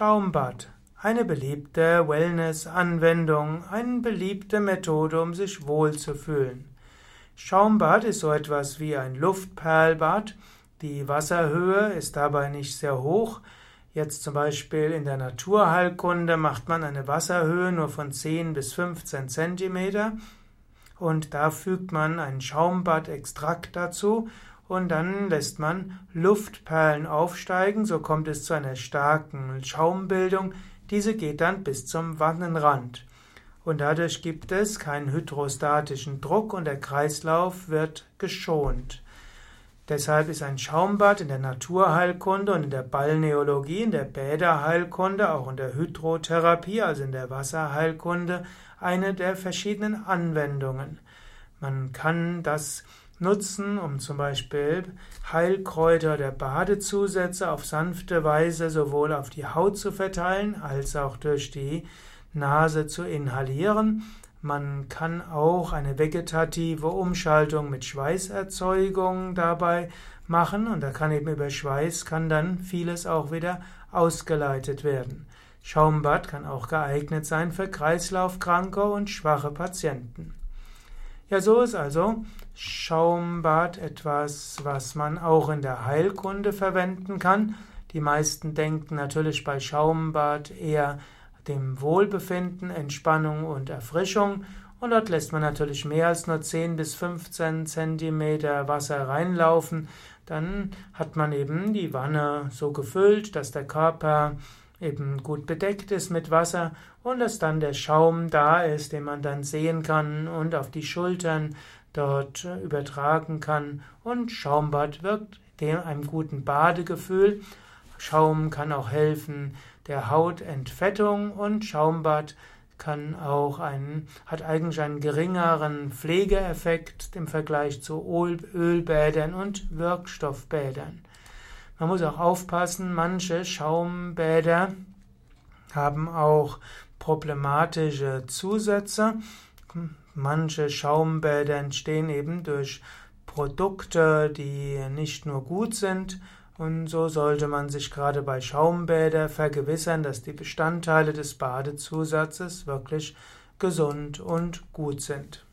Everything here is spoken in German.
Schaumbad. Eine beliebte Wellness-Anwendung, eine beliebte Methode, um sich wohlzufühlen. Schaumbad ist so etwas wie ein Luftperlbad. Die Wasserhöhe ist dabei nicht sehr hoch. Jetzt zum Beispiel in der Naturheilkunde macht man eine Wasserhöhe nur von 10 bis 15 Zentimeter und da fügt man ein Schaumbadextrakt dazu und dann lässt man Luftperlen aufsteigen, so kommt es zu einer starken Schaumbildung. Diese geht dann bis zum Wannenrand. Und dadurch gibt es keinen hydrostatischen Druck und der Kreislauf wird geschont. Deshalb ist ein Schaumbad in der Naturheilkunde und in der Balneologie, in der Bäderheilkunde, auch in der Hydrotherapie, also in der Wasserheilkunde, eine der verschiedenen Anwendungen. Man kann das nutzen, um zum Beispiel Heilkräuter der Badezusätze auf sanfte Weise sowohl auf die Haut zu verteilen als auch durch die Nase zu inhalieren. Man kann auch eine vegetative Umschaltung mit Schweißerzeugung dabei machen und da kann eben über Schweiß kann dann vieles auch wieder ausgeleitet werden. Schaumbad kann auch geeignet sein für Kreislaufkranke und schwache Patienten. Ja, so ist also Schaumbad etwas, was man auch in der Heilkunde verwenden kann. Die meisten denken natürlich bei Schaumbad eher dem Wohlbefinden, Entspannung und Erfrischung. Und dort lässt man natürlich mehr als nur 10 bis 15 Zentimeter Wasser reinlaufen. Dann hat man eben die Wanne so gefüllt, dass der Körper eben gut bedeckt ist mit Wasser und dass dann der Schaum da ist, den man dann sehen kann und auf die Schultern dort übertragen kann. Und Schaumbad wirkt dem einem guten Badegefühl. Schaum kann auch helfen der Hautentfettung und Schaumbad kann auch einen, hat eigentlich einen geringeren Pflegeeffekt im Vergleich zu Ölbädern und Wirkstoffbädern. Man muss auch aufpassen, manche Schaumbäder haben auch problematische Zusätze. Manche Schaumbäder entstehen eben durch Produkte, die nicht nur gut sind, und so sollte man sich gerade bei Schaumbäder vergewissern, dass die Bestandteile des Badezusatzes wirklich gesund und gut sind.